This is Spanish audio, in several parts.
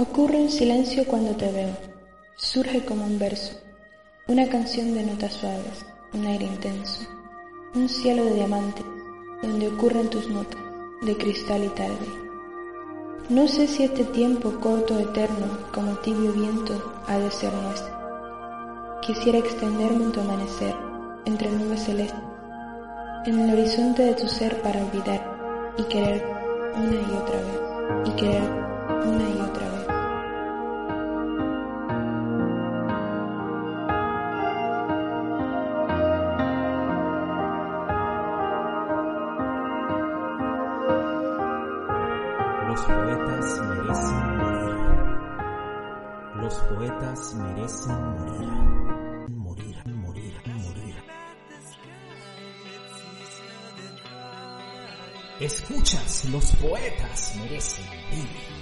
Ocurre un silencio cuando te veo. Surge como un verso. Una canción de notas suaves. Un aire intenso. Un cielo de diamantes donde ocurren tus notas de cristal y tarde. No sé si este tiempo corto eterno como tibio viento ha de ser nuestro. Quisiera extenderme en tu amanecer, entre nubes celestes, en el horizonte de tu ser para olvidar y querer una y otra vez, y querer una y otra vez. Merecen morir. Morir, morir, morir. Escuchas, los poetas merecen morir.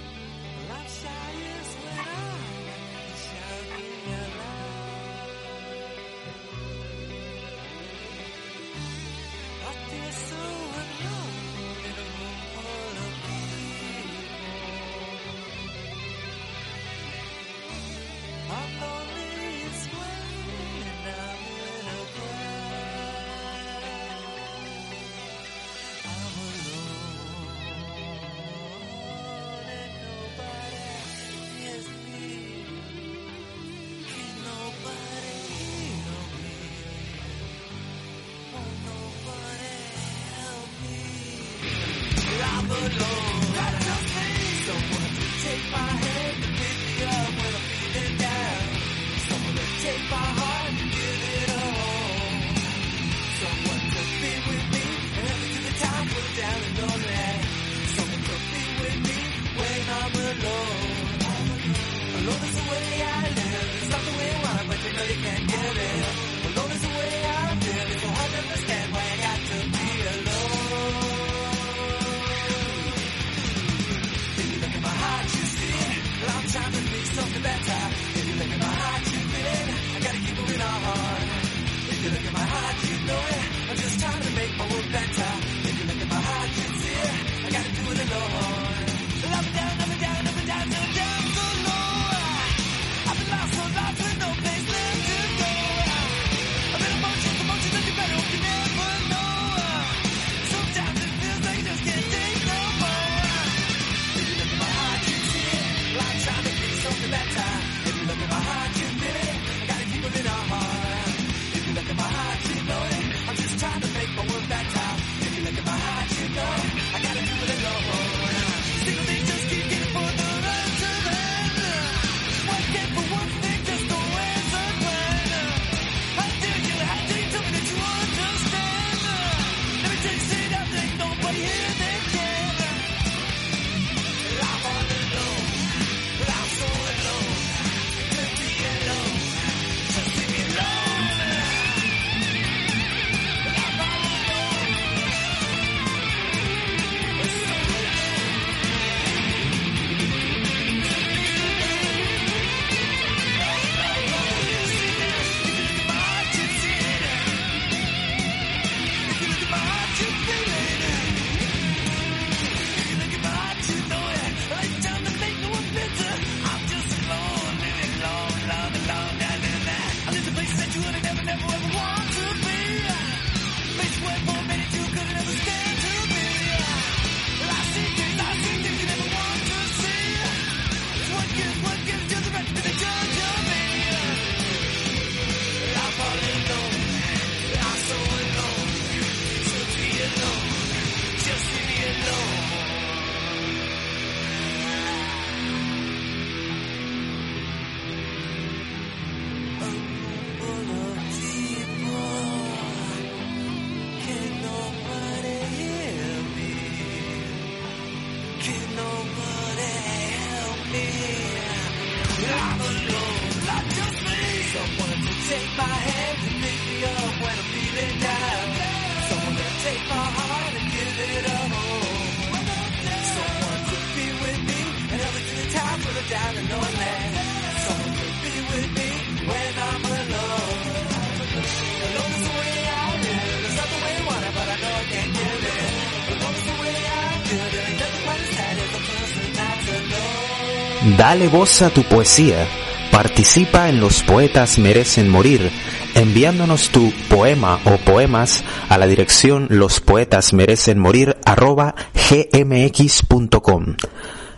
Dale voz a tu poesía. Participa en Los Poetas Merecen Morir, enviándonos tu poema o poemas a la dirección lospoetasmerecenmorir arroba gmx.com.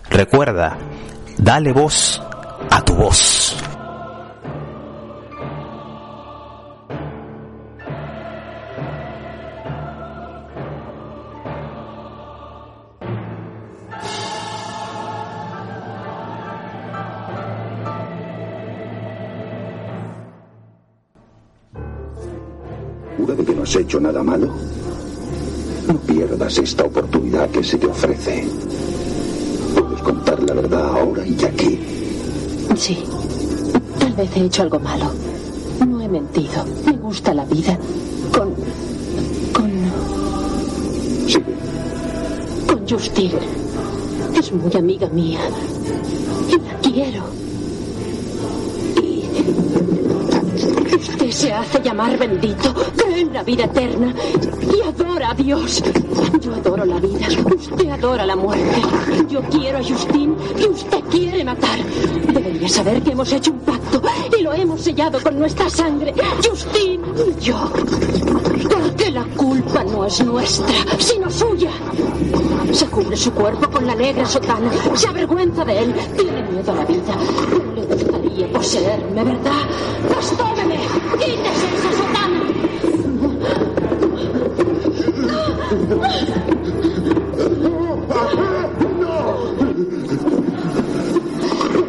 Recuerda, dale voz a tu voz. No has hecho nada malo? No pierdas esta oportunidad que se te ofrece. Puedes contar la verdad ahora y aquí. Sí, tal vez he hecho algo malo. No he mentido. Me gusta la vida. Con. con. Sigue. con Justine. Es muy amiga mía. Y la quiero. Y. Usted se hace llamar bendito, cree en la vida eterna y adora a Dios. Yo adoro la vida, usted adora la muerte. Yo quiero a Justine y usted quiere matar. Debería saber que hemos hecho un pacto y lo hemos sellado con nuestra sangre. Justine y yo. Porque la culpa no es nuestra, sino suya. Se cubre su cuerpo con la negra sotana, se avergüenza de él, tiene miedo a la vida. Gustaría poseerme, ¿verdad? Pues tómeme, quítese esa sotana.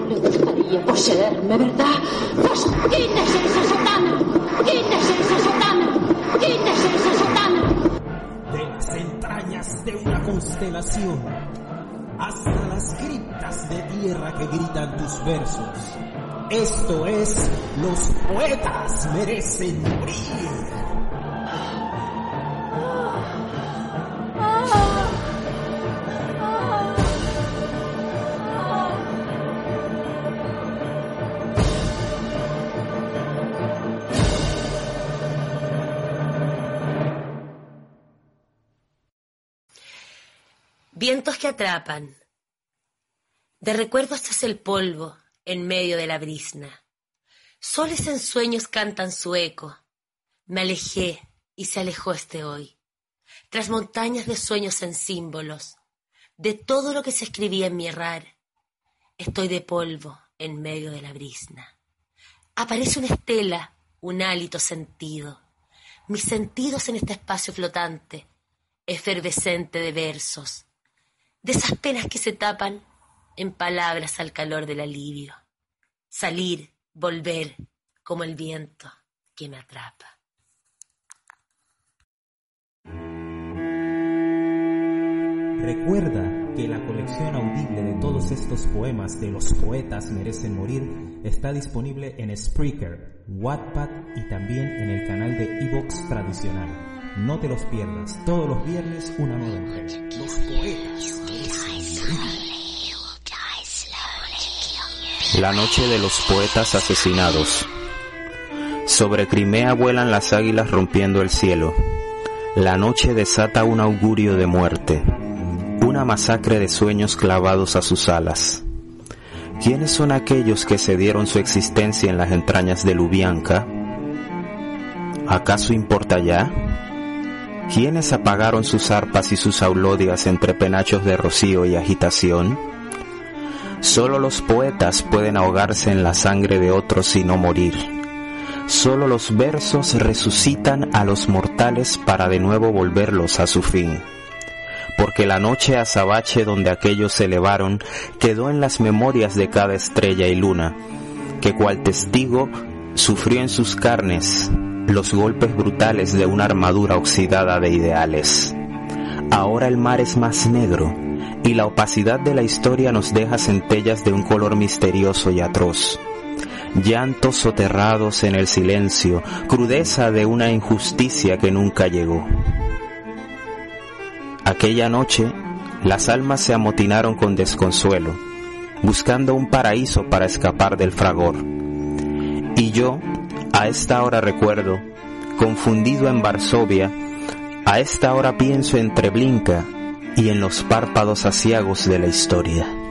Le gustaría poseerme, ¿verdad? Pues quítese esa sotana, quítese esa sotana, quítese esa sotana. de las entrañas de una constelación hasta las criptas de tierra que gritan tus versos. Esto es Los poetas merecen morir. Vientos que atrapan. De recuerdo estás el polvo en medio de la brisna. Soles en sueños cantan su eco. Me alejé y se alejó este hoy. Tras montañas de sueños en símbolos, de todo lo que se escribía en mi errar, estoy de polvo en medio de la brisna. Aparece una estela, un hálito sentido. Mis sentidos en este espacio flotante, efervescente de versos, de esas penas que se tapan en palabras al calor del alivio. Salir, volver, como el viento que me atrapa. Recuerda que la colección audible de todos estos poemas de los poetas merecen morir está disponible en Spreaker, Wattpad y también en el canal de Evox tradicional. No te los pierdas, todos los viernes una nueva entrega. Los poetas merecen morir. La noche de los poetas asesinados. Sobre Crimea vuelan las águilas rompiendo el cielo. La noche desata un augurio de muerte, una masacre de sueños clavados a sus alas. ¿Quiénes son aquellos que se dieron su existencia en las entrañas de Lubianka? ¿Acaso importa ya? ¿Quiénes apagaron sus arpas y sus aulodias entre penachos de rocío y agitación? Solo los poetas pueden ahogarse en la sangre de otros y no morir. Solo los versos resucitan a los mortales para de nuevo volverlos a su fin. Porque la noche azabache donde aquellos se elevaron quedó en las memorias de cada estrella y luna, que cual testigo sufrió en sus carnes los golpes brutales de una armadura oxidada de ideales. Ahora el mar es más negro y la opacidad de la historia nos deja centellas de un color misterioso y atroz. Llantos soterrados en el silencio, crudeza de una injusticia que nunca llegó. Aquella noche, las almas se amotinaron con desconsuelo, buscando un paraíso para escapar del fragor. Y yo, a esta hora recuerdo, confundido en Varsovia, a esta hora pienso en Treblinka, y en los párpados aciagos de la historia.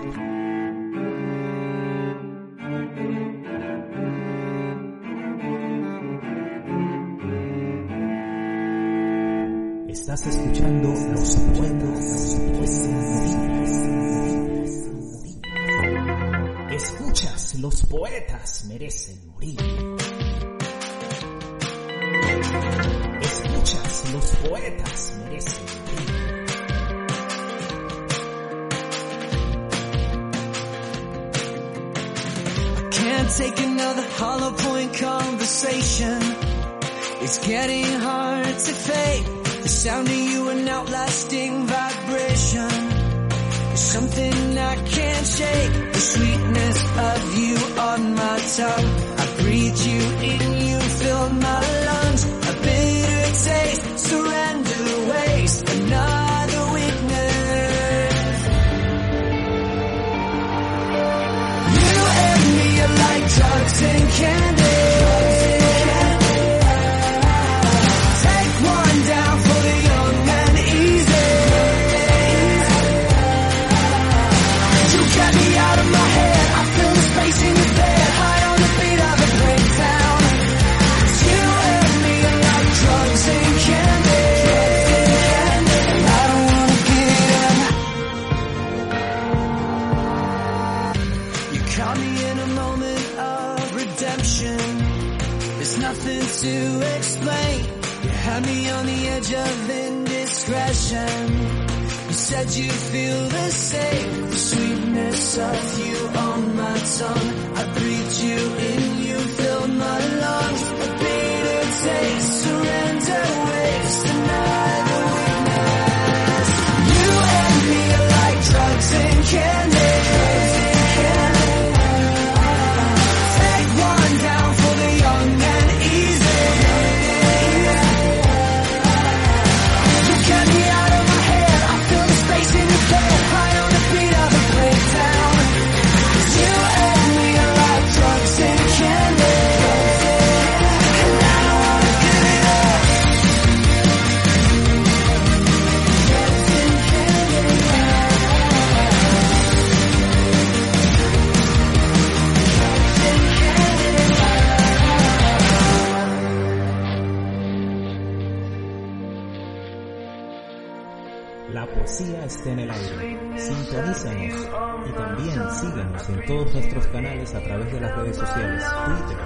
todos nuestros canales a través de las redes sociales, Twitter,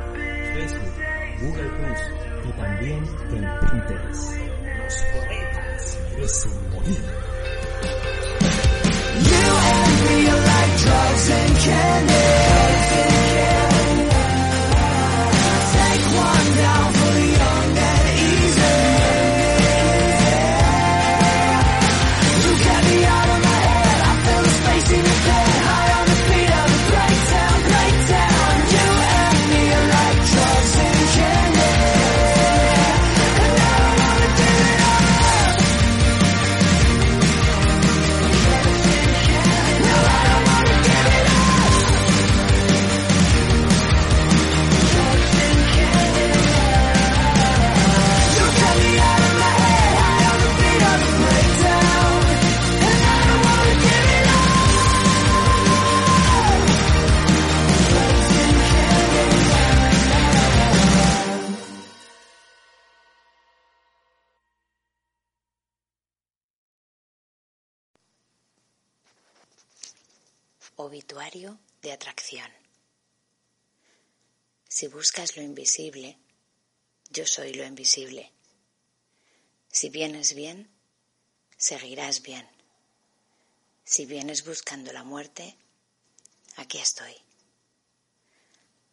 Facebook, Google Plus y también en Pinterest. Los poetas merecen. de atracción. Si buscas lo invisible, yo soy lo invisible. Si vienes bien, seguirás bien. Si vienes buscando la muerte, aquí estoy.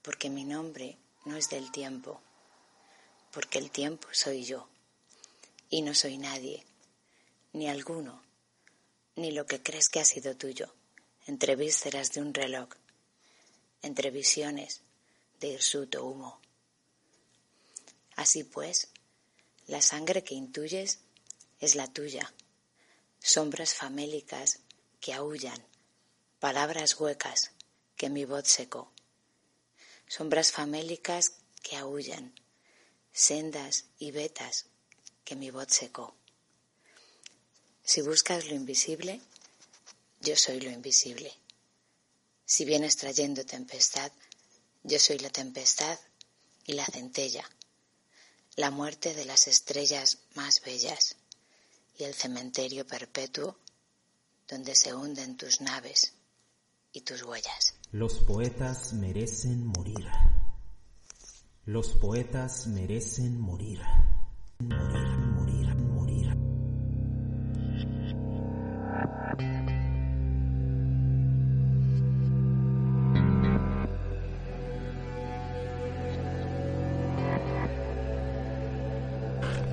Porque mi nombre no es del tiempo, porque el tiempo soy yo, y no soy nadie, ni alguno, ni lo que crees que ha sido tuyo entre vísceras de un reloj, entre visiones de hirsuto humo. Así pues, la sangre que intuyes es la tuya, sombras famélicas que aullan, palabras huecas que mi voz secó, sombras famélicas que aullan, sendas y vetas que mi voz secó. Si buscas lo invisible, yo soy lo invisible. Si vienes trayendo tempestad, yo soy la tempestad y la centella, la muerte de las estrellas más bellas y el cementerio perpetuo donde se hunden tus naves y tus huellas. Los poetas merecen morir. Los poetas merecen morir. Morir,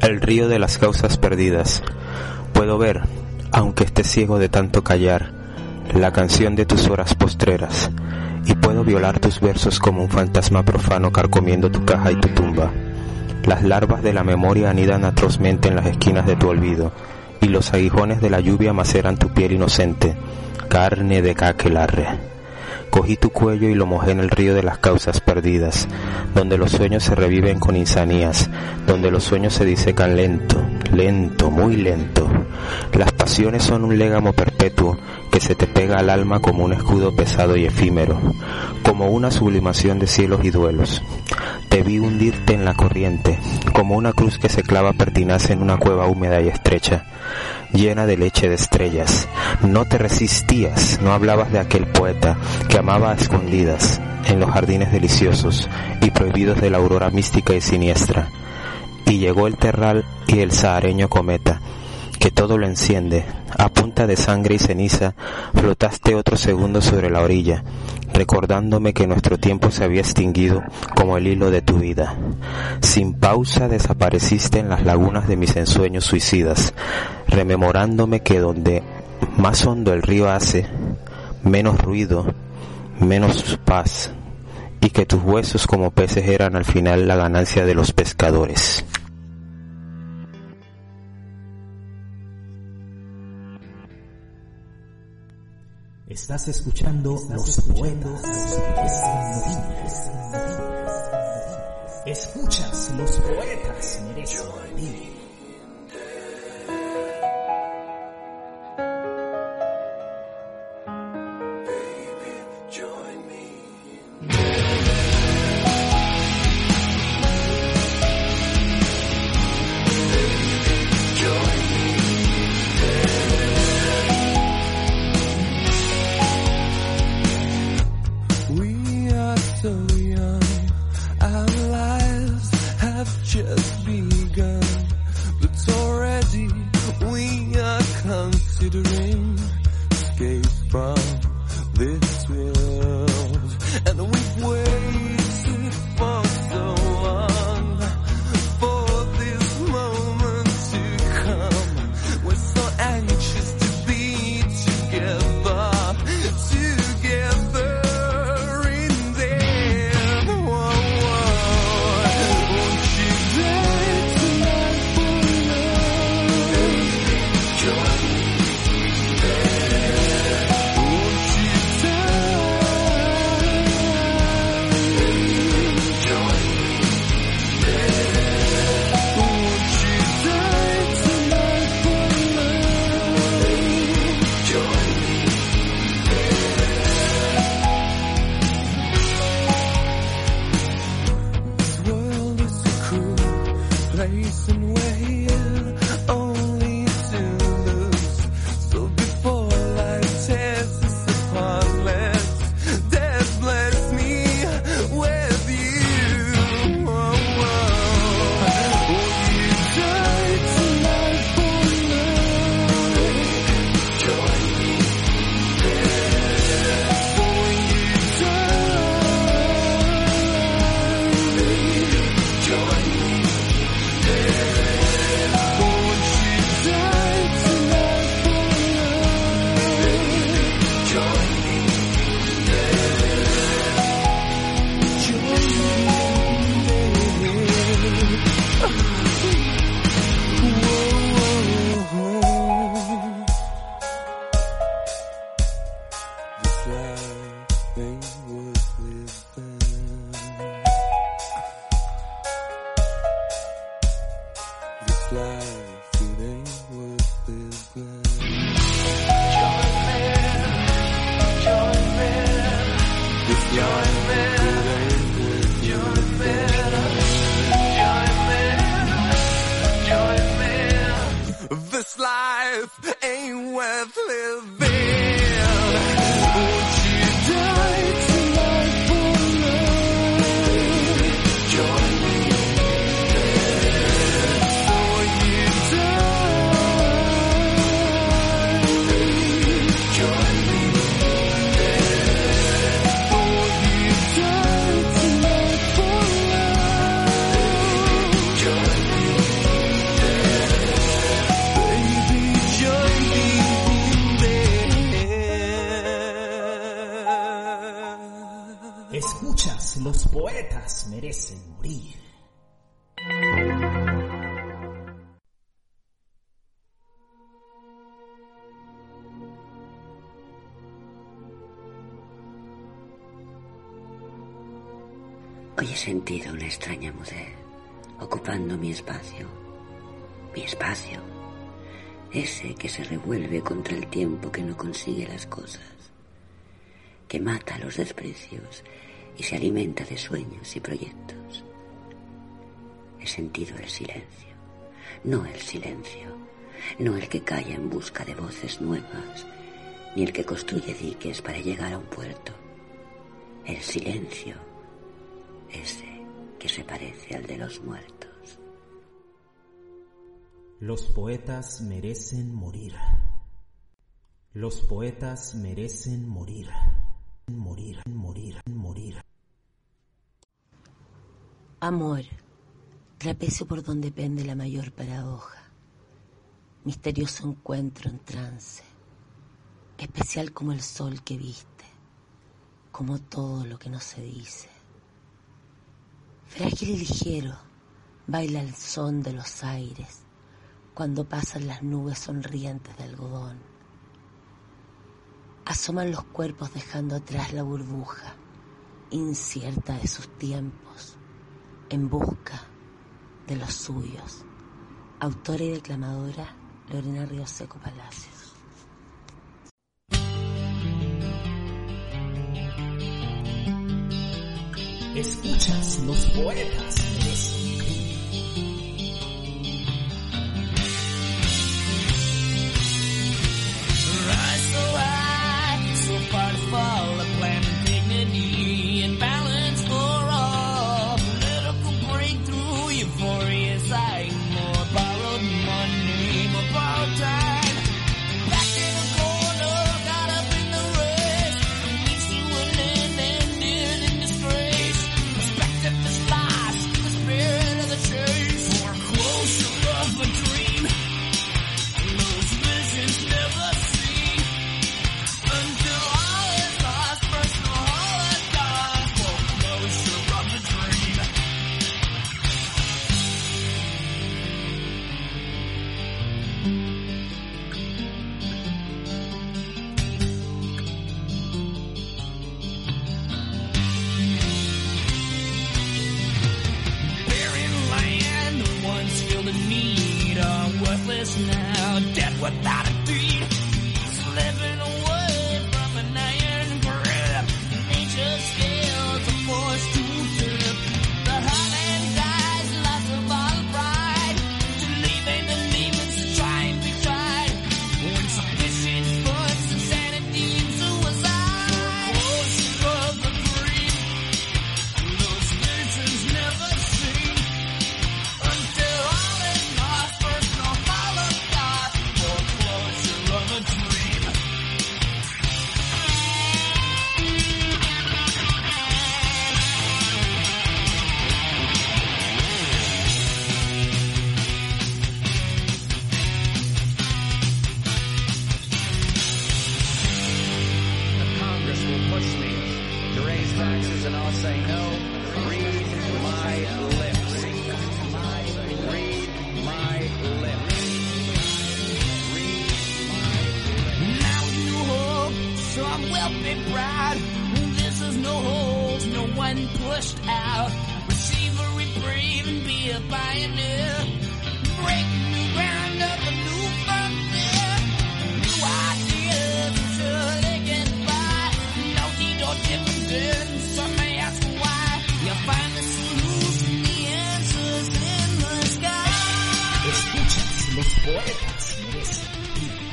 El río de las causas perdidas. Puedo ver, aunque esté ciego de tanto callar, la canción de tus horas postreras, y puedo violar tus versos como un fantasma profano carcomiendo tu caja y tu tumba. Las larvas de la memoria anidan atrozmente en las esquinas de tu olvido, y los aguijones de la lluvia maceran tu piel inocente, carne de caquelarre. Cogí tu cuello y lo mojé en el río de las causas perdidas, donde los sueños se reviven con insanías, donde los sueños se disecan lento, lento, muy lento. Las pasiones son un légamo perpetuo que se te pega al alma como un escudo pesado y efímero, como una sublimación de cielos y duelos. Te vi hundirte en la corriente, como una cruz que se clava pertinaz en una cueva húmeda y estrecha llena de leche de estrellas. No te resistías, no hablabas de aquel poeta que amaba a escondidas en los jardines deliciosos y prohibidos de la aurora mística y siniestra. Y llegó el terral y el sahareño cometa, que todo lo enciende. A punta de sangre y ceniza flotaste otro segundo sobre la orilla, recordándome que nuestro tiempo se había extinguido como el hilo de tu vida. Sin pausa desapareciste en las lagunas de mis ensueños suicidas, rememorándome que donde más hondo el río hace, menos ruido, menos paz, y que tus huesos como peces eran al final la ganancia de los pescadores. Estás escuchando Los Poetas Merecen Escuchas Los Poetas. Merecen Morir. This life, ain't worth living. Poetas merecen morir. Hoy he sentido una extraña mudez ocupando mi espacio. Mi espacio. Ese que se revuelve contra el tiempo que no consigue las cosas. Que mata los desprecios y se alimenta de sueños y proyectos. He sentido el silencio. No el silencio. No el que calla en busca de voces nuevas, ni el que construye diques para llegar a un puerto. El silencio ese que se parece al de los muertos. Los poetas merecen morir. Los poetas merecen morir. Morir, morir, morir. Amor, trapecio por donde pende la mayor paradoja. Misterioso encuentro en trance. Especial como el sol que viste. Como todo lo que no se dice. Frágil y ligero, baila el son de los aires cuando pasan las nubes sonrientes de algodón. Asoman los cuerpos dejando atrás la burbuja, incierta de sus tiempos, en busca de los suyos. Autora y declamadora Lorena Río Seco Palacios. Escuchas, los poetas los poetas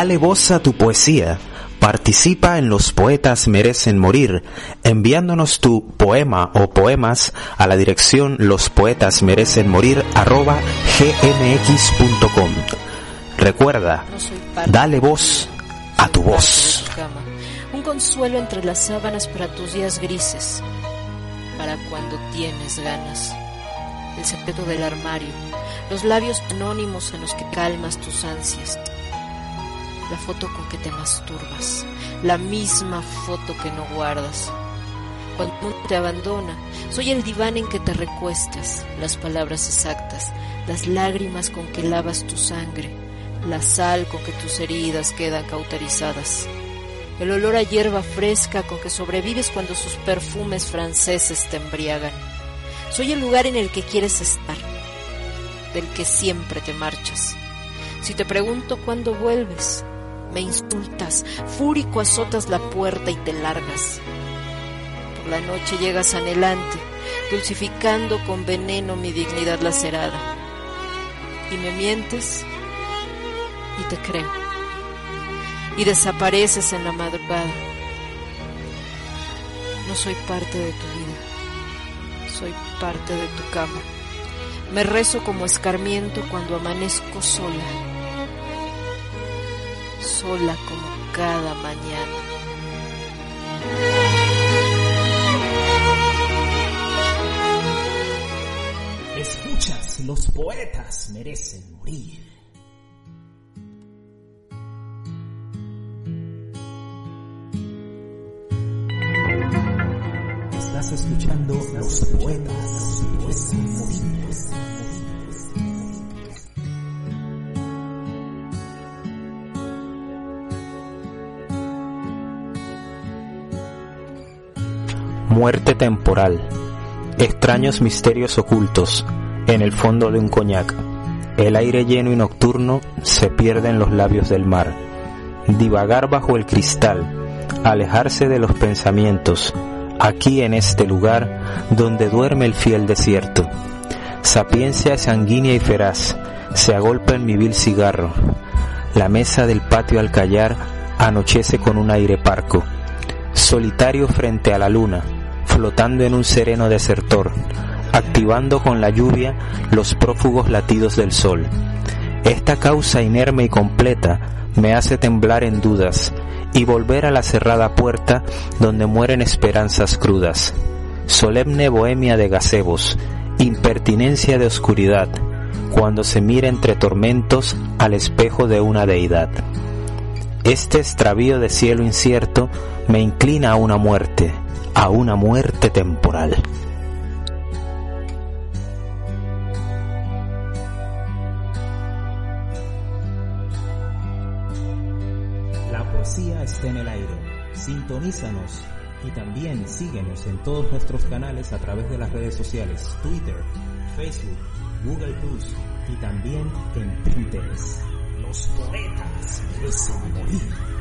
Dale voz a tu poesía. Participa en Los Poetas Merecen Morir, enviándonos tu poema o poemas a la dirección lospoetasmerecenmorir@gmx.com. Recuerda, dale voz a tu voz. Un consuelo entre las sábanas para tus días grises, para cuando tienes ganas. El secreto del armario, los labios anónimos en los que calmas tus ansias. La foto con que te masturbas, la misma foto que no guardas. Cuando te abandona, soy el diván en que te recuestas, las palabras exactas, las lágrimas con que lavas tu sangre, la sal con que tus heridas quedan cauterizadas, el olor a hierba fresca con que sobrevives cuando sus perfumes franceses te embriagan. Soy el lugar en el que quieres estar, del que siempre te marchas. Si te pregunto cuándo vuelves, me insultas, fúrico azotas la puerta y te largas. Por la noche llegas anhelante, dulcificando con veneno mi dignidad lacerada. Y me mientes y te creo. Y desapareces en la madrugada. No soy parte de tu vida, soy parte de tu cama. Me rezo como escarmiento cuando amanezco sola, sola como cada mañana. Escuchas, los poetas merecen morir. Estás escuchando los poetas merecen Muerte temporal. Extraños misterios ocultos en el fondo de un coñac. El aire lleno y nocturno se pierde en los labios del mar. Divagar bajo el cristal, alejarse de los pensamientos, aquí en este lugar donde duerme el fiel desierto. Sapiencia sanguínea y feraz se agolpa en mi vil cigarro. La mesa del patio al callar anochece con un aire parco. Solitario frente a la luna, flotando en un sereno desertor, activando con la lluvia los prófugos latidos del sol. Esta causa inerme y completa me hace temblar en dudas y volver a la cerrada puerta donde mueren esperanzas crudas. Solemne bohemia de gazebos, impertinencia de oscuridad, cuando se mira entre tormentos al espejo de una deidad. Este extravío de cielo incierto me inclina a una muerte, a una muerte temporal. La poesía está en el aire. Sintonízanos y también síguenos en todos nuestros canales a través de las redes sociales, Twitter, Facebook, Google Plus y también en Pinterest. Los poetas merecen morir.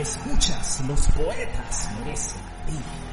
Escuchas, los poetas merecen morir.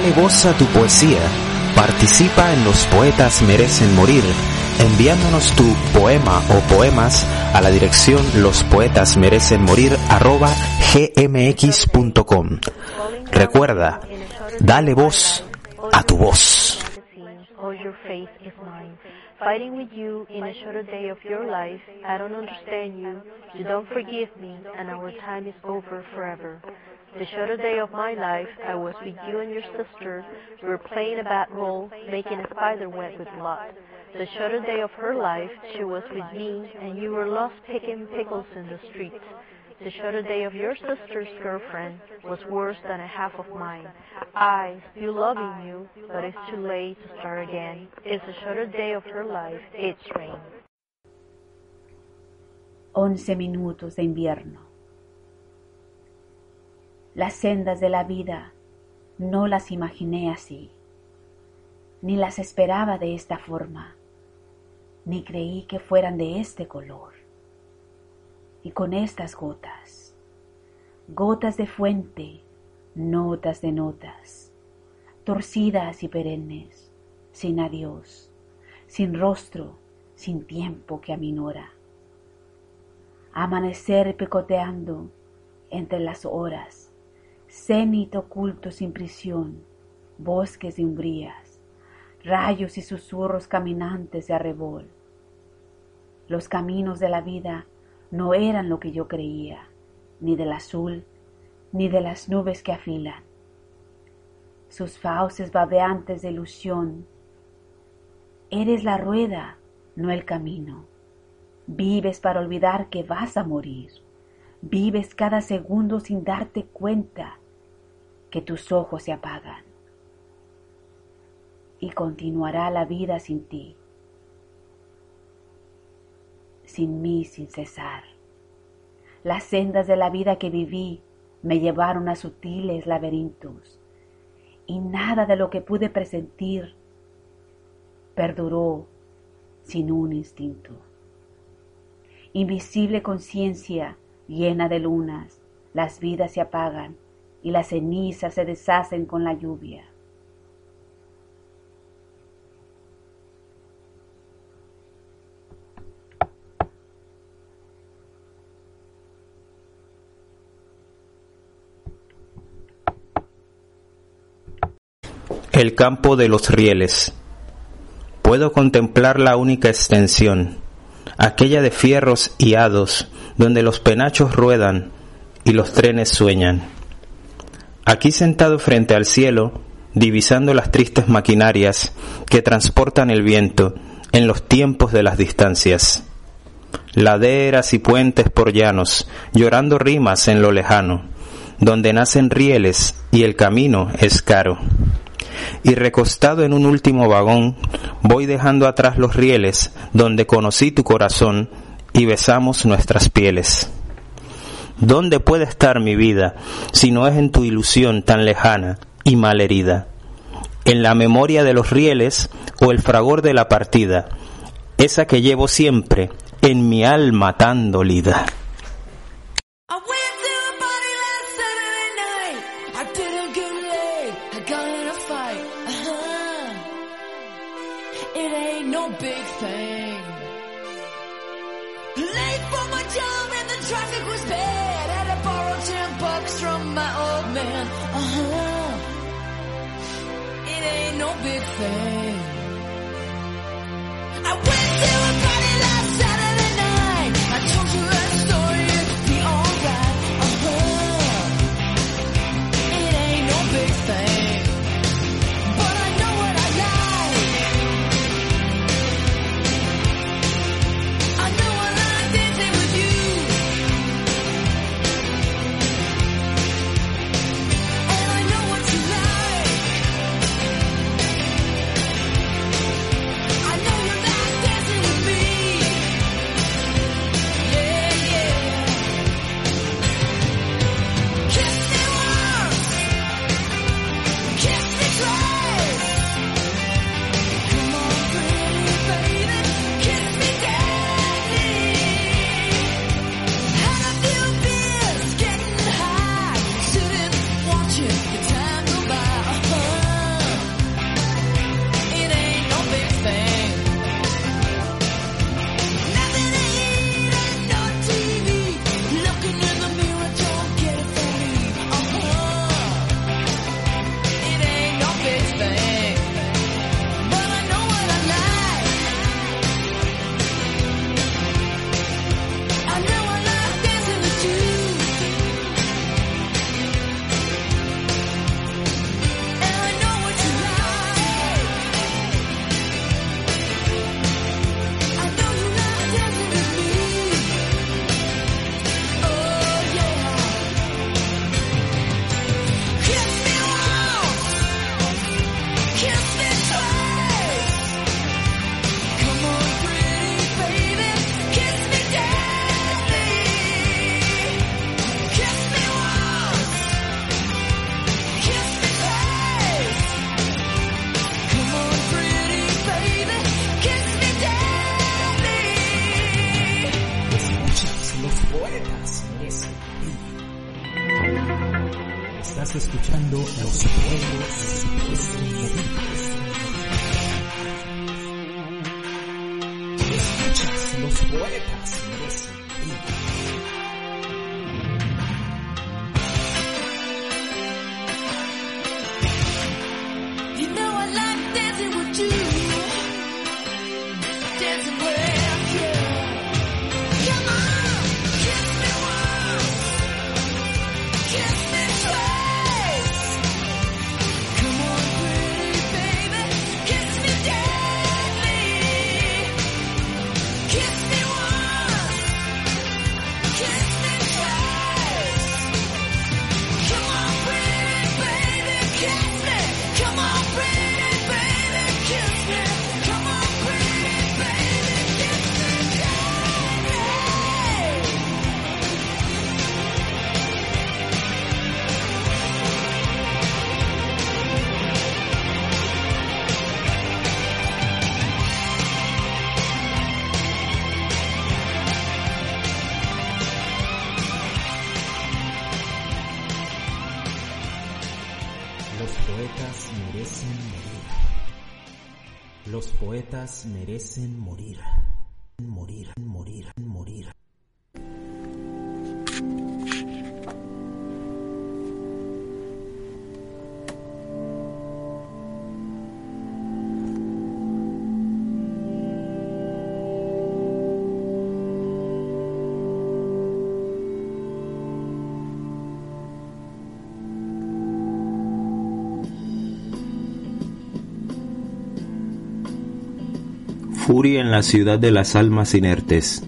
Dale voz a tu poesía. Participa en Los Poetas Merecen Morir, enviándonos tu poema o poemas a la dirección lospoetasmerecenmorir@gmx.com. Recuerda, dale voz a tu voz. Fighting with you in a shorter day of your life. I don't understand you. You don't forgive me, and our time is over forever. The shorter day of my life, I was with you and your sister. We were playing a bad role, making a spider web with blood. The shorter day of her life, she was with me, and you were lost picking pickles in the street. The shorter day of your sister's girlfriend was worse than a half of mine. I, still loving you, but it's too late to start again. It's the shorter day of her life. It's rain. Once minutos de invierno. Las sendas de la vida no las imaginé así, ni las esperaba de esta forma, ni creí que fueran de este color. Y con estas gotas, gotas de fuente, notas de notas, torcidas y perennes, sin adiós, sin rostro, sin tiempo que aminora. Amanecer picoteando entre las horas, cenit oculto sin prisión, bosques de umbrías, rayos y susurros caminantes de arrebol. Los caminos de la vida no eran lo que yo creía, ni del azul, ni de las nubes que afilan. Sus fauces babeantes de ilusión. Eres la rueda, no el camino. Vives para olvidar que vas a morir. Vives cada segundo sin darte cuenta que tus ojos se apagan. Y continuará la vida sin ti, sin mí sin cesar. Las sendas de la vida que viví me llevaron a sutiles laberintos, y nada de lo que pude presentir perduró sin un instinto. Invisible conciencia llena de lunas, las vidas se apagan y las cenizas se deshacen con la lluvia. El campo de los rieles. Puedo contemplar la única extensión, aquella de fierros y hados, donde los penachos ruedan y los trenes sueñan. Aquí sentado frente al cielo, divisando las tristes maquinarias que transportan el viento en los tiempos de las distancias. Laderas y puentes por llanos, llorando rimas en lo lejano, donde nacen rieles y el camino es caro. Y recostado en un último vagón, voy dejando atrás los rieles donde conocí tu corazón y besamos nuestras pieles. ¿Dónde puede estar mi vida si no es en tu ilusión tan lejana y mal herida? ¿En la memoria de los rieles o el fragor de la partida? Esa que llevo siempre en mi alma tan dolida. Ain't no big thing. I went to a party last Saturday night. I told you that merecen. Morir, En la ciudad de las almas inertes.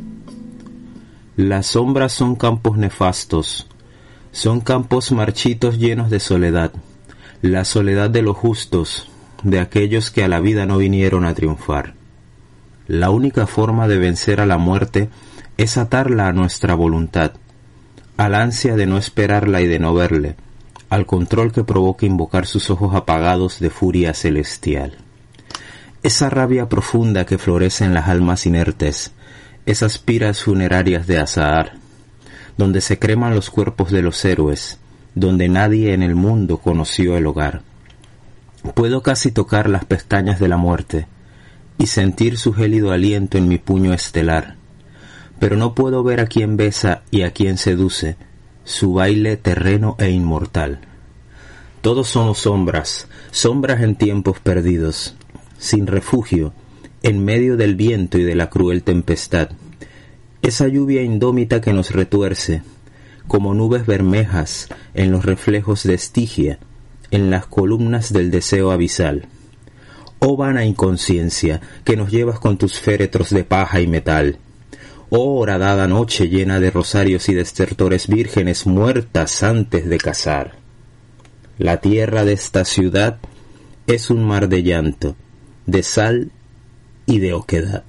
Las sombras son campos nefastos, son campos marchitos llenos de soledad, la soledad de los justos, de aquellos que a la vida no vinieron a triunfar. La única forma de vencer a la muerte es atarla a nuestra voluntad, al ansia de no esperarla y de no verle, al control que provoca invocar sus ojos apagados de furia celestial. Esa rabia profunda que florece en las almas inertes, esas piras funerarias de Azahar, donde se creman los cuerpos de los héroes, donde nadie en el mundo conoció el hogar. Puedo casi tocar las pestañas de la muerte y sentir su gélido aliento en mi puño estelar, pero no puedo ver a quien besa y a quien seduce, su baile terreno e inmortal. Todos somos sombras, sombras en tiempos perdidos, sin refugio, en medio del viento y de la cruel tempestad. Esa lluvia indómita que nos retuerce, como nubes bermejas en los reflejos de Estigia, en las columnas del deseo abisal. Oh vana inconsciencia, que nos llevas con tus féretros de paja y metal. Oh horadada noche llena de rosarios y destertores vírgenes muertas antes de casar. La tierra de esta ciudad es un mar de llanto, de sal y de oquedad.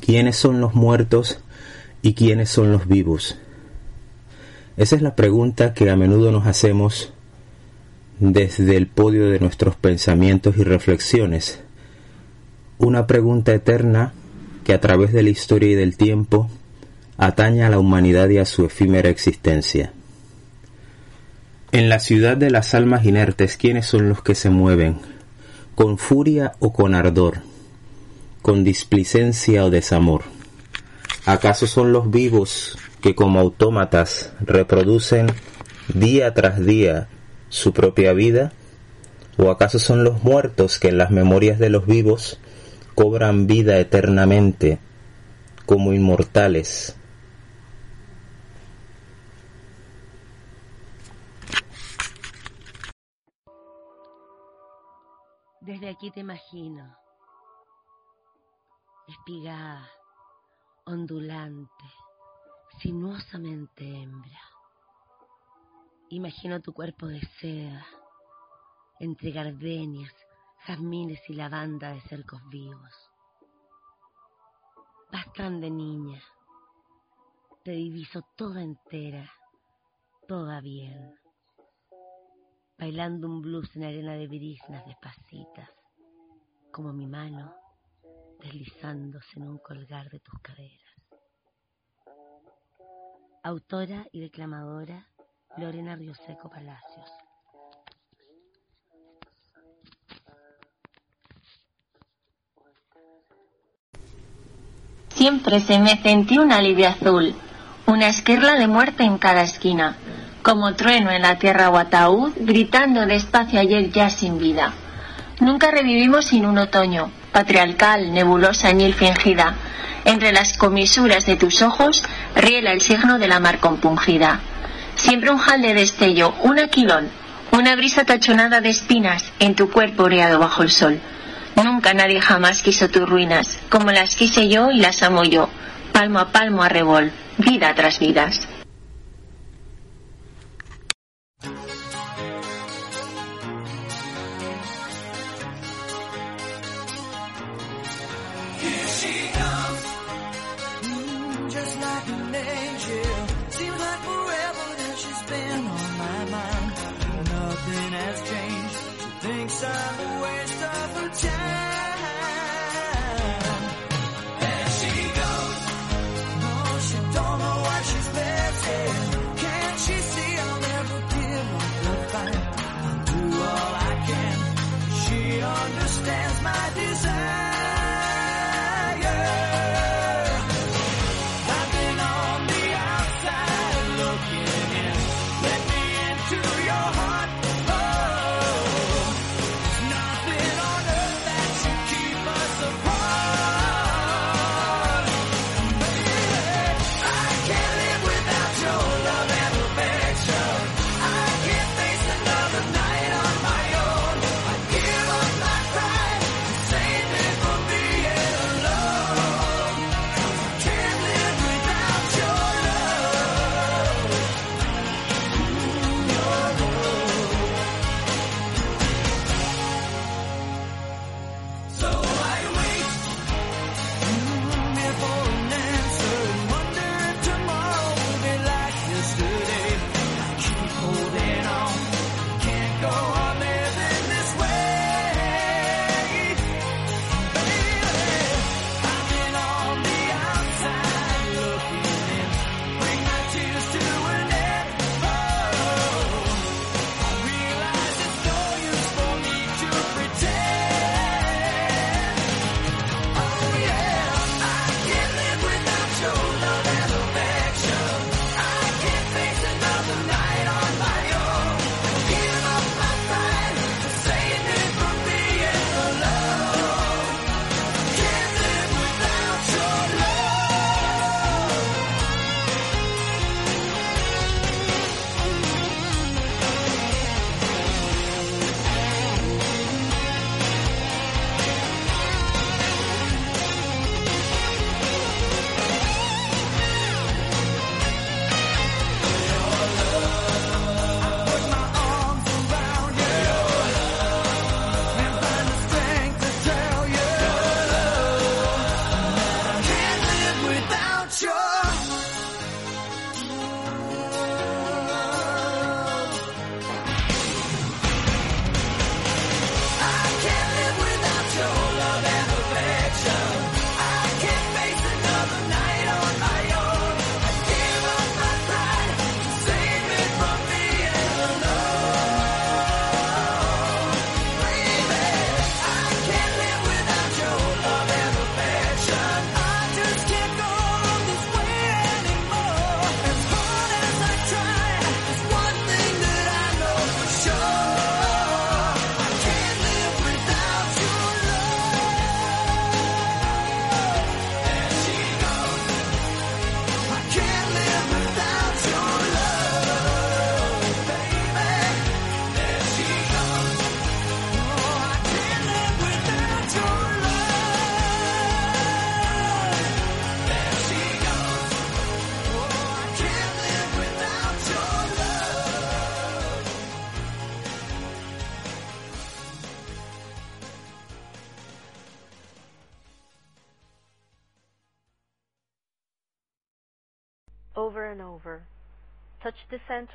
¿Quiénes son los muertos y quiénes son los vivos? Esa es la pregunta que a menudo nos hacemos desde el podio de nuestros pensamientos y reflexiones. Una pregunta eterna que a través de la historia y del tiempo atañe a la humanidad y a su efímera existencia. En la ciudad de las almas inertes, ¿quiénes son los que se mueven? ¿Con furia o con ardor? ¿Con displicencia o desamor? ¿Acaso son los vivos que como autómatas reproducen día tras día su propia vida? ¿O acaso son los muertos que en las memorias de los vivos cobran vida eternamente como inmortales Desde aquí te imagino, espigada, ondulante, sinuosamente hembra. Imagino tu cuerpo de seda, entre gardenias, jazmines y lavanda de cercos vivos. Vas tan de niña, te diviso toda entera, toda bien bailando un blues en arena de briznas despacitas, como mi mano deslizándose en un colgar de tus caderas. Autora y declamadora Lorena Rioseco Palacios. Siempre se me sentí una alivia azul, una esquirla de muerte en cada esquina como trueno en la tierra o ataúd, gritando despacio ayer ya sin vida. Nunca revivimos sin un otoño, patriarcal, nebulosa, añil fingida. Entre las comisuras de tus ojos riela el signo de la mar compungida. Siempre un jal de destello, un aquilón, una brisa tachonada de espinas en tu cuerpo oreado bajo el sol. Nunca nadie jamás quiso tus ruinas, como las quise yo y las amo yo, palmo a palmo a rebol, vida tras vidas.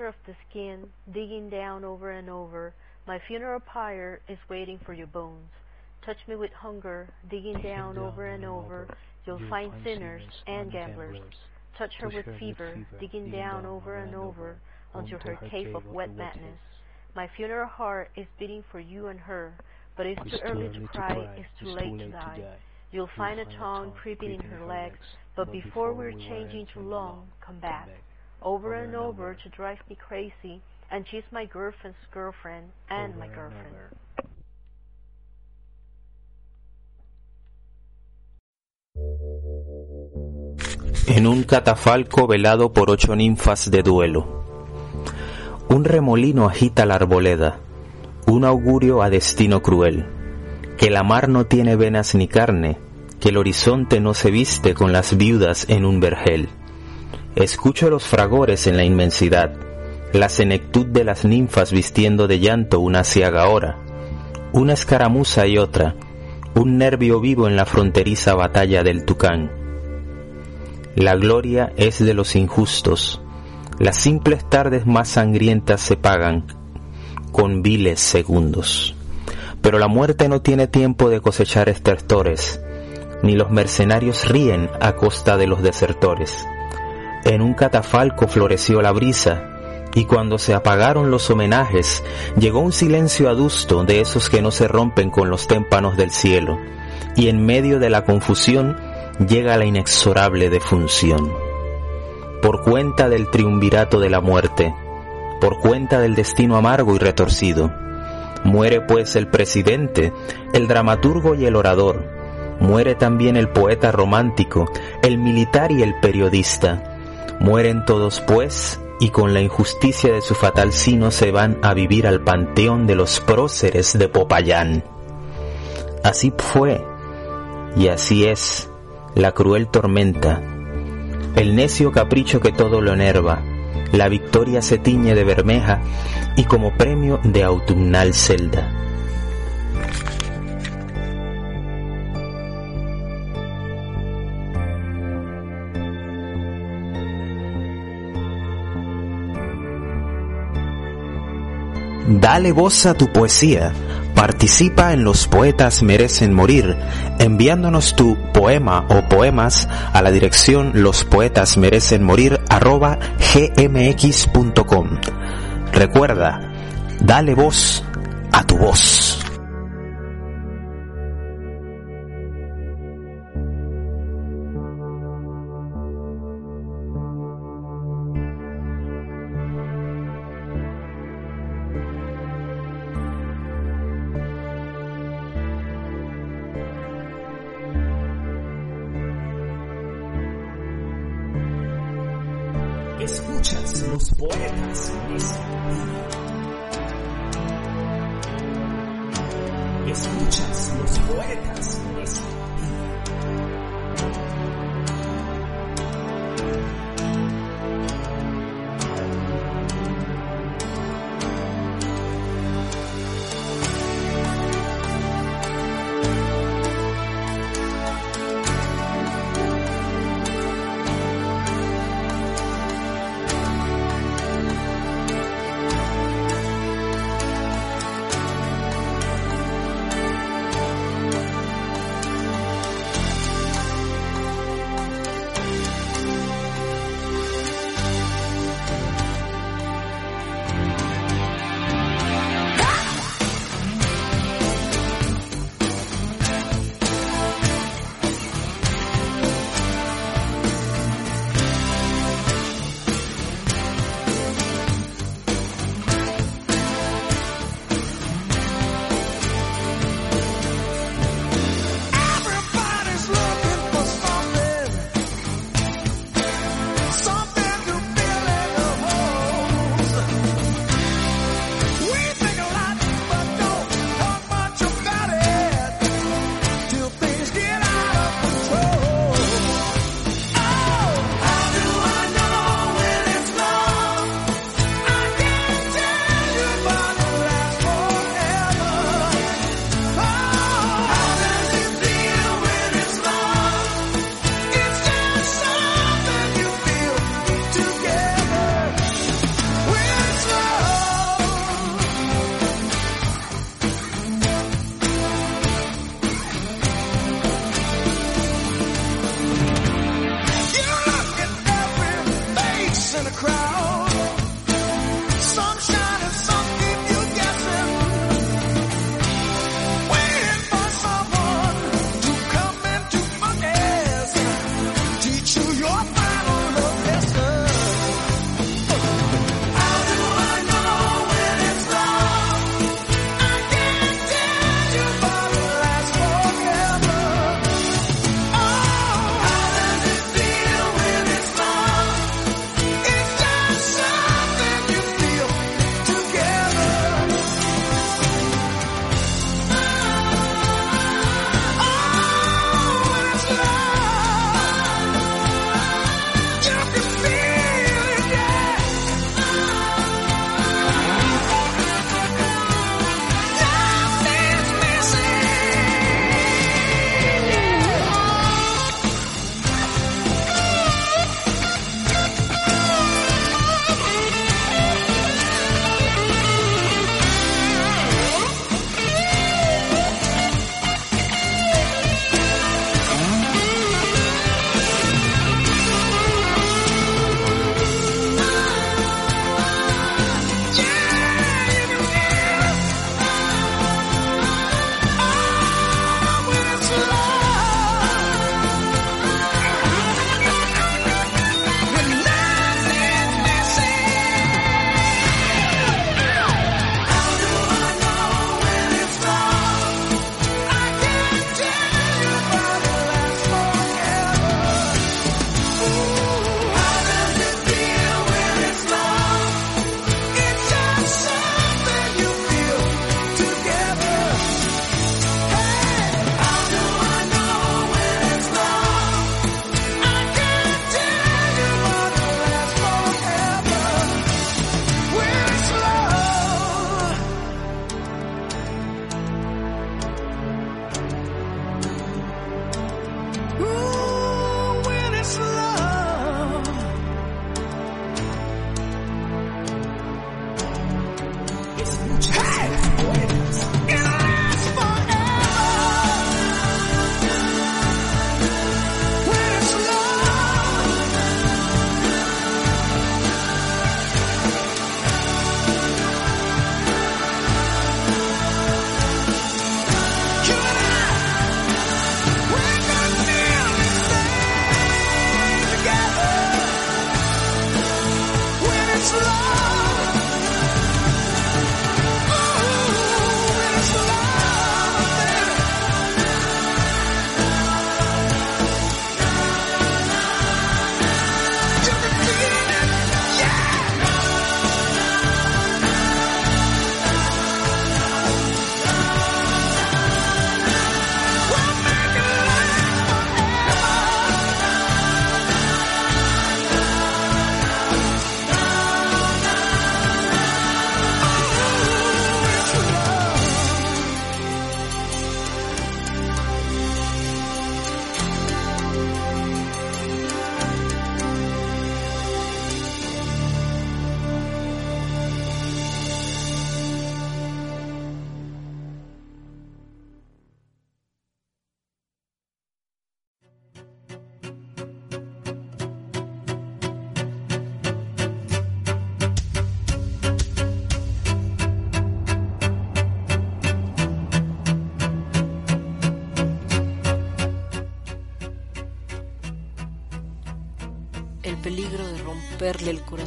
of the skin, digging down over and over, my funeral pyre is waiting for your bones. Touch me with hunger, digging down, down over and over. You'll, you'll find sinners and gamblers. gamblers. Touch her, with, her fever, with fever, digging, digging down, down over and over, until her cave of wet madness. My funeral heart is beating for you and her, but it's, it's too, early to cry, cry, it's too, it's late, too late to die. Die. You'll, You'll find a tongue creeping in her legs, but before we're changing too long, come back. Over and over to drive me crazy, and she's my girlfriend's girlfriend and my girlfriend. en un catafalco velado por ocho ninfas de duelo. Un remolino agita la arboleda, un augurio a destino cruel, que la mar no tiene venas ni carne, que el horizonte no se viste con las viudas en un vergel. Escucho los fragores en la inmensidad, la senectud de las ninfas vistiendo de llanto una ciaga hora, una escaramuza y otra, un nervio vivo en la fronteriza batalla del Tucán. La gloria es de los injustos, las simples tardes más sangrientas se pagan con viles segundos. Pero la muerte no tiene tiempo de cosechar estertores, ni los mercenarios ríen a costa de los desertores. En un catafalco floreció la brisa, y cuando se apagaron los homenajes, llegó un silencio adusto de esos que no se rompen con los témpanos del cielo, y en medio de la confusión llega la inexorable defunción. Por cuenta del triunvirato de la muerte, por cuenta del destino amargo y retorcido, muere pues el presidente, el dramaturgo y el orador, muere también el poeta romántico, el militar y el periodista, mueren todos pues y con la injusticia de su fatal sino se van a vivir al panteón de los próceres de Popayán. Así fue, y así es, la cruel tormenta, el necio capricho que todo lo enerva, la victoria se tiñe de bermeja y como premio de autumnal celda. Dale voz a tu poesía. Participa en Los Poetas Merecen Morir, enviándonos tu poema o poemas a la dirección lospoetasmerecenmorir@gmx.com. Recuerda, dale voz a tu voz.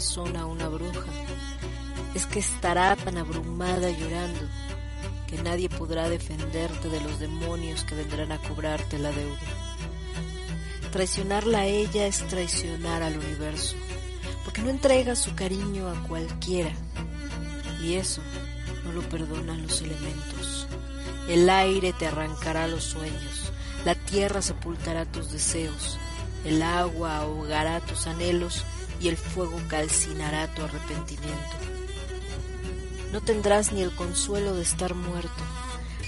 Corazón a una bruja es que estará tan abrumada llorando que nadie podrá defenderte de los demonios que vendrán a cobrarte la deuda. Traicionarla a ella es traicionar al universo, porque no entrega su cariño a cualquiera, y eso no lo perdonan los elementos. El aire te arrancará los sueños, la tierra sepultará tus deseos, el agua ahogará tus anhelos y el fuego calcinará tu arrepentimiento. No tendrás ni el consuelo de estar muerto.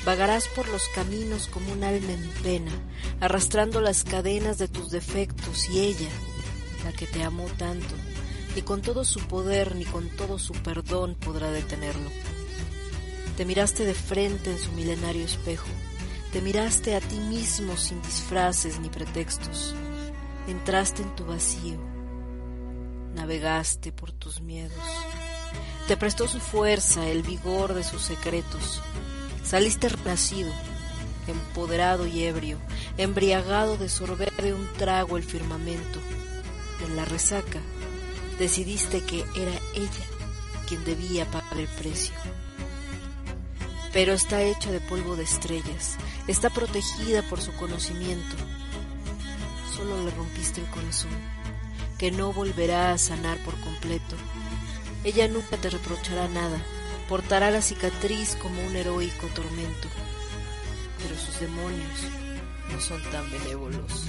Vagarás por los caminos como un alma en pena, arrastrando las cadenas de tus defectos y ella, la que te amó tanto, ni con todo su poder ni con todo su perdón podrá detenerlo. Te miraste de frente en su milenario espejo, te miraste a ti mismo sin disfraces ni pretextos, entraste en tu vacío, navegaste por tus miedos. Te prestó su fuerza, el vigor de sus secretos. Saliste renacido, empoderado y ebrio, embriagado de sorber de un trago el firmamento. En la resaca decidiste que era ella quien debía pagar el precio. Pero está hecha de polvo de estrellas, está protegida por su conocimiento. Solo le rompiste el corazón, que no volverá a sanar por completo ella nunca te reprochará nada, portará la cicatriz como un heroico tormento. Pero sus demonios no son tan benévolos.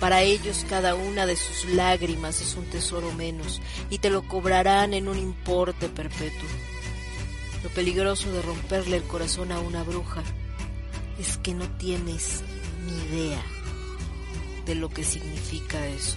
Para ellos cada una de sus lágrimas es un tesoro menos y te lo cobrarán en un importe perpetuo. Lo peligroso de romperle el corazón a una bruja es que no tienes ni idea de lo que significa eso.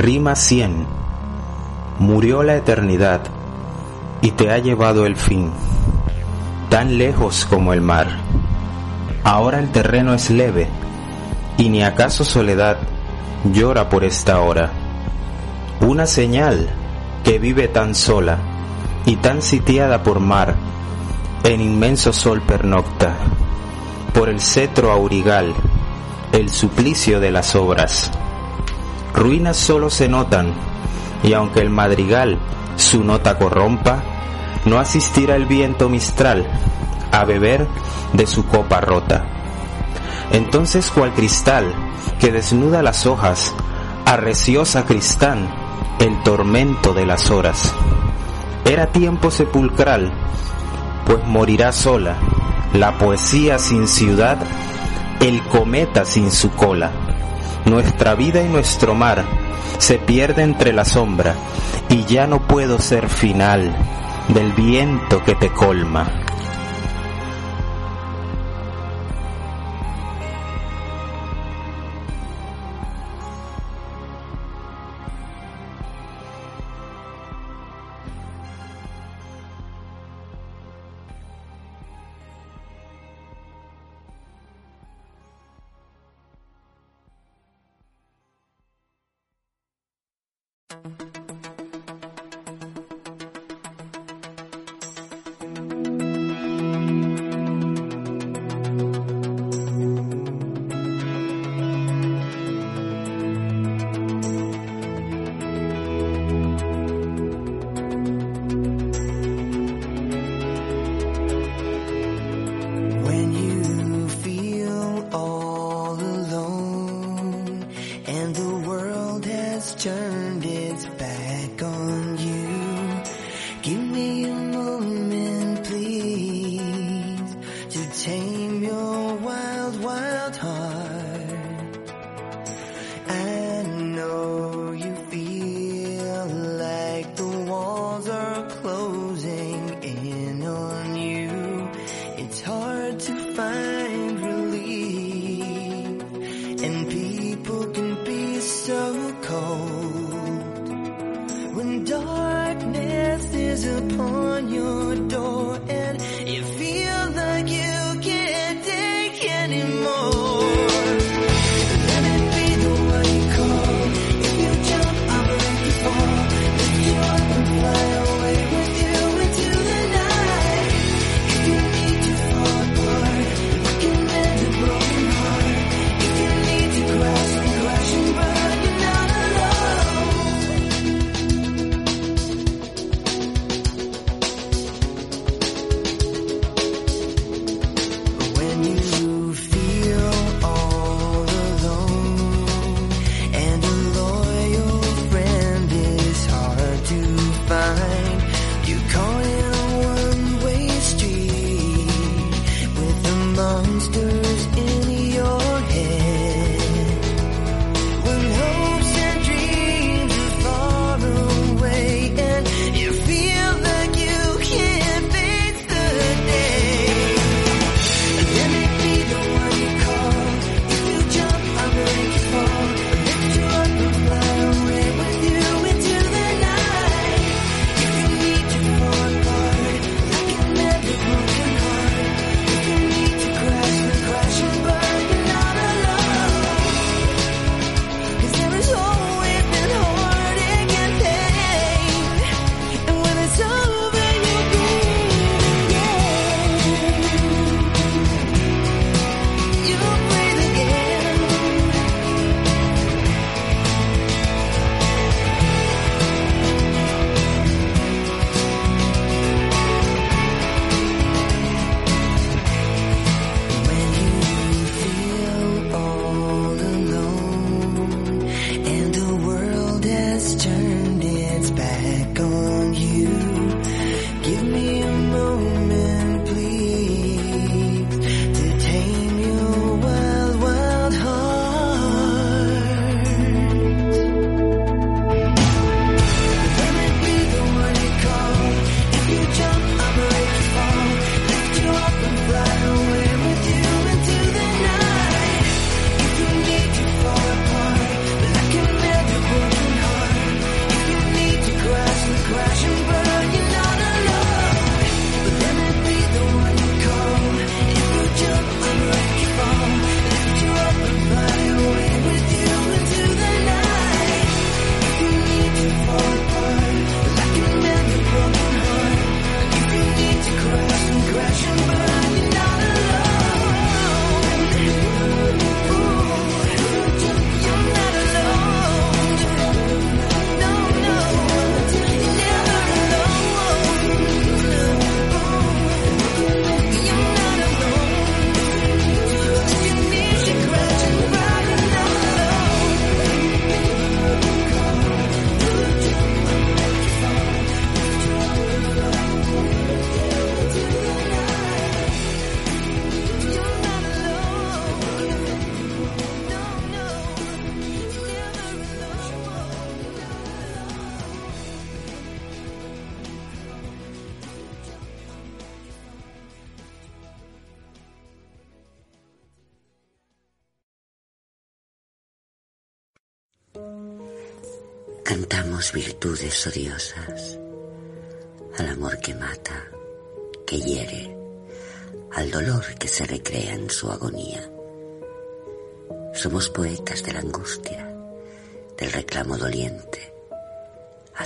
Rima 100. Murió la eternidad y te ha llevado el fin, tan lejos como el mar. Ahora el terreno es leve y ni acaso soledad llora por esta hora. Una señal que vive tan sola y tan sitiada por mar, en inmenso sol pernocta, por el cetro aurigal, el suplicio de las obras ruinas solo se notan, y aunque el madrigal su nota corrompa, no asistirá el viento mistral a beber de su copa rota. Entonces cual cristal que desnuda las hojas, arreciosa cristán, el tormento de las horas. Era tiempo sepulcral, pues morirá sola, la poesía sin ciudad, el cometa sin su cola nuestra vida y nuestro mar se pierde entre la sombra y ya no puedo ser final del viento que te colma.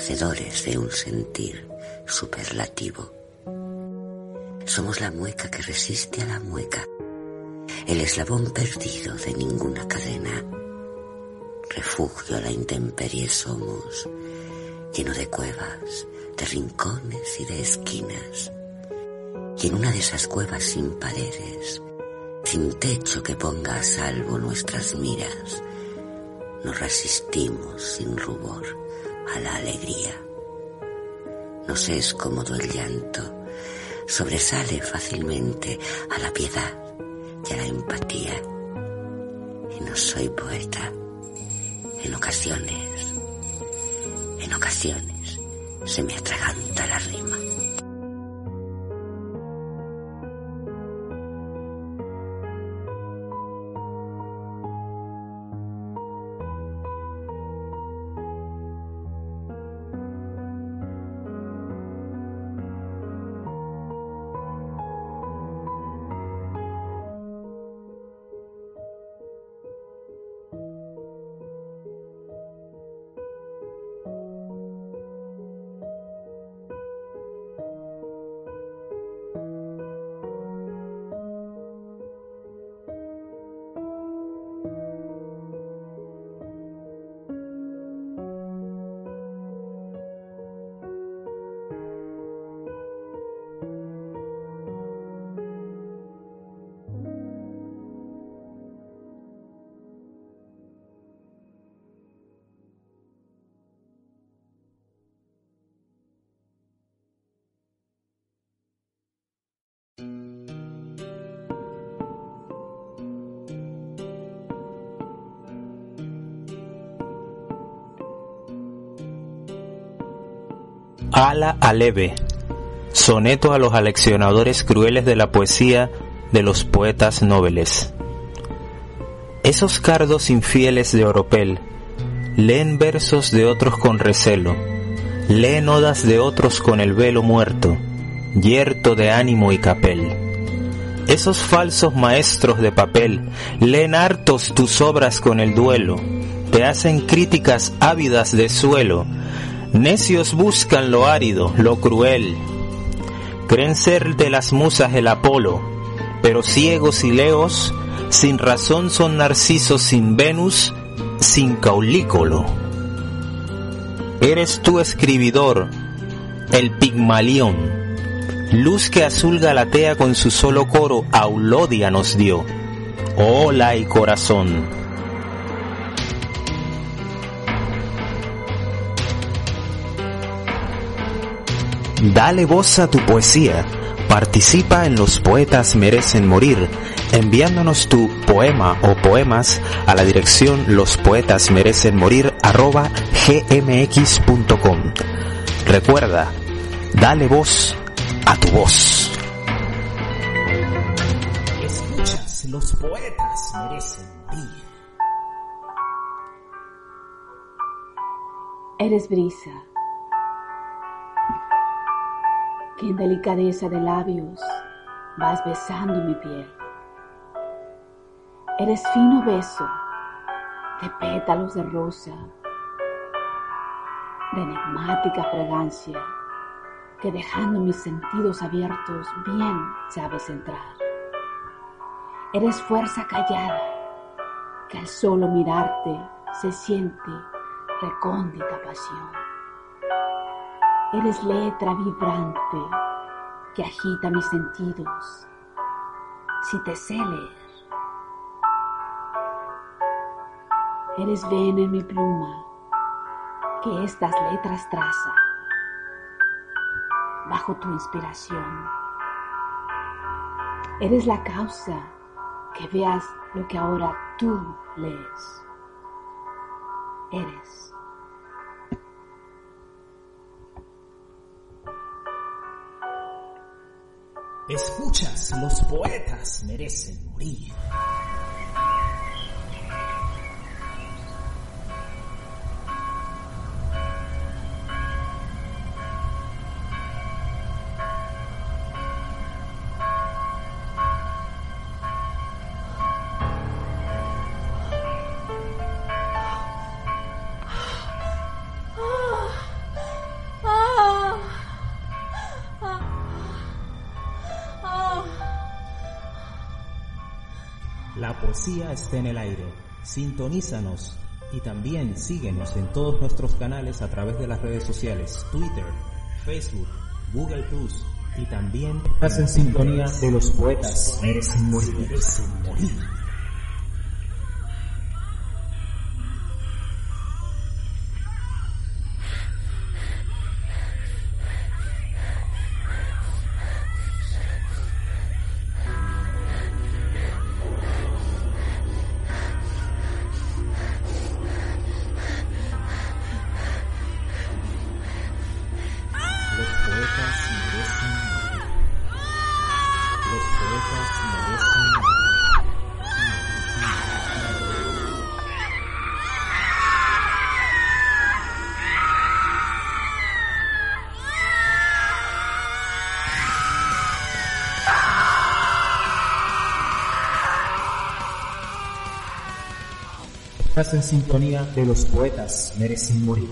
De un sentir superlativo. Somos la mueca que resiste a la mueca, el eslabón perdido de ninguna cadena. Refugio a la intemperie somos, lleno de cuevas, de rincones y de esquinas. Y en una de esas cuevas sin paredes, sin techo que ponga a salvo nuestras miras, nos resistimos sin rubor a la alegría. Nos es cómodo el llanto, sobresale fácilmente a la piedad y a la empatía. Y no soy poeta. En ocasiones, en ocasiones, se me atraganta la rima. Ala Aleve. Soneto a los aleccionadores crueles de la poesía de los poetas nobles. Esos cardos infieles de Oropel leen versos de otros con recelo, leen odas de otros con el velo muerto, yerto de ánimo y capel. Esos falsos maestros de papel leen hartos tus obras con el duelo, te hacen críticas ávidas de suelo, Necios buscan lo árido, lo cruel. Creen ser de las musas el Apolo, pero ciegos y leos, sin razón son narcisos sin Venus, sin caulícolo. Eres tú escribidor, el Pigmalión, luz que azul galatea con su solo coro, Aulodia nos dio. Hola y corazón. Dale voz a tu poesía. Participa en Los Poetas Merecen Morir, enviándonos tu poema o poemas a la dirección lospoetasmerecenmorir@gmx.com. Recuerda, dale voz a tu voz. Escuchas, los poetas merecen morir. Eres brisa que en delicadeza de labios vas besando mi piel. Eres fino beso de pétalos de rosa, de enigmática fragancia que dejando mis sentidos abiertos bien sabes entrar. Eres fuerza callada que al solo mirarte se siente recóndita pasión. Eres letra vibrante que agita mis sentidos. Si te sé leer, eres ven en mi pluma que estas letras traza bajo tu inspiración. Eres la causa que veas lo que ahora tú lees. Eres. Escuchas, los poetas merecen morir. La poesía está en el aire. Sintonízanos y también síguenos en todos nuestros canales a través de las redes sociales, Twitter, Facebook, Google Plus y también Estás en sintonía de los poetas. En sintonía de los poetas merecen morir.